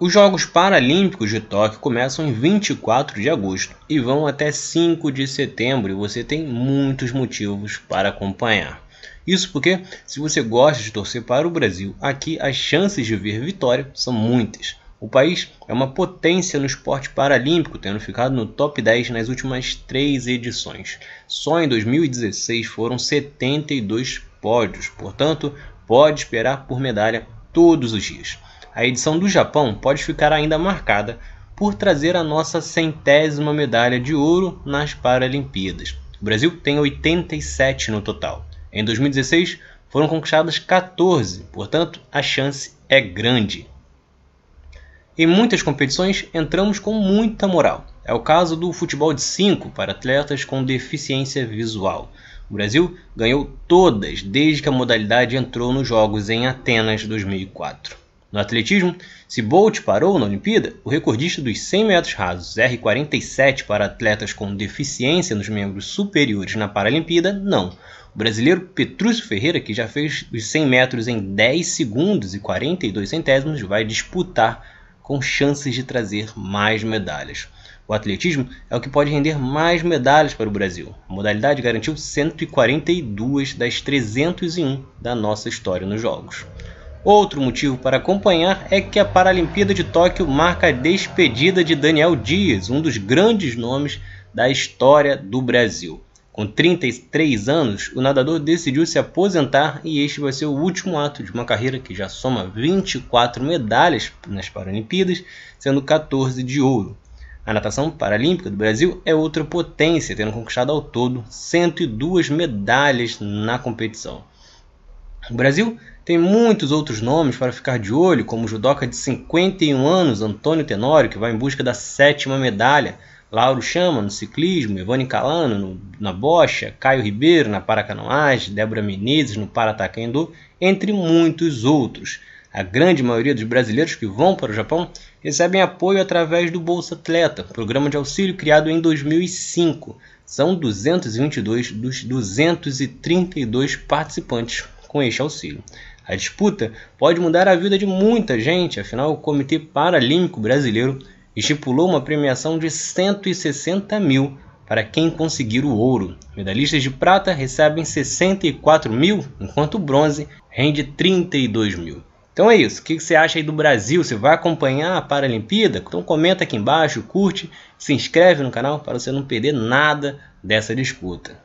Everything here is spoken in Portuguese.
Os Jogos Paralímpicos de Tóquio começam em 24 de agosto e vão até 5 de setembro e você tem muitos motivos para acompanhar. Isso porque, se você gosta de torcer para o Brasil, aqui as chances de ver vitória são muitas. O país é uma potência no esporte paralímpico, tendo ficado no top 10 nas últimas três edições. Só em 2016 foram 72 pódios, portanto, pode esperar por medalha todos os dias a edição do Japão pode ficar ainda marcada por trazer a nossa centésima medalha de ouro nas Paralimpíadas. O Brasil tem 87 no total. Em 2016 foram conquistadas 14, portanto a chance é grande. Em muitas competições entramos com muita moral. É o caso do futebol de 5 para atletas com deficiência visual. O Brasil ganhou todas desde que a modalidade entrou nos Jogos em Atenas 2004. No atletismo, se Bolt parou na Olimpíada, o recordista dos 100 metros rasos R47 para atletas com deficiência nos membros superiores na Paralimpíada, não. O brasileiro Petrúcio Ferreira, que já fez os 100 metros em 10 segundos e 42 centésimos, vai disputar com chances de trazer mais medalhas. O atletismo é o que pode render mais medalhas para o Brasil. A modalidade garantiu 142 das 301 da nossa história nos Jogos. Outro motivo para acompanhar é que a Paralimpíada de Tóquio marca a despedida de Daniel Dias, um dos grandes nomes da história do Brasil. Com 33 anos, o nadador decidiu se aposentar e este vai ser o último ato de uma carreira que já soma 24 medalhas nas Paralimpíadas, sendo 14 de ouro. A natação paralímpica do Brasil é outra potência, tendo conquistado ao todo 102 medalhas na competição. O Brasil tem muitos outros nomes para ficar de olho, como o judoca de 51 anos, Antônio Tenório, que vai em busca da sétima medalha, Lauro Chama no ciclismo, Ivone Calano no, na bocha, Caio Ribeiro na paracanoagem, Débora Menezes no parataquendo, entre muitos outros. A grande maioria dos brasileiros que vão para o Japão recebem apoio através do Bolsa Atleta, programa de auxílio criado em 2005. São 222 dos 232 participantes com este auxílio. A disputa pode mudar a vida de muita gente, afinal, o Comitê Paralímpico Brasileiro estipulou uma premiação de 160 mil para quem conseguir o ouro. Medalhistas de prata recebem 64 mil, enquanto o bronze rende 32 mil. Então é isso. O que você acha aí do Brasil? Você vai acompanhar a Paralimpíada? Então comenta aqui embaixo, curte, se inscreve no canal para você não perder nada dessa disputa.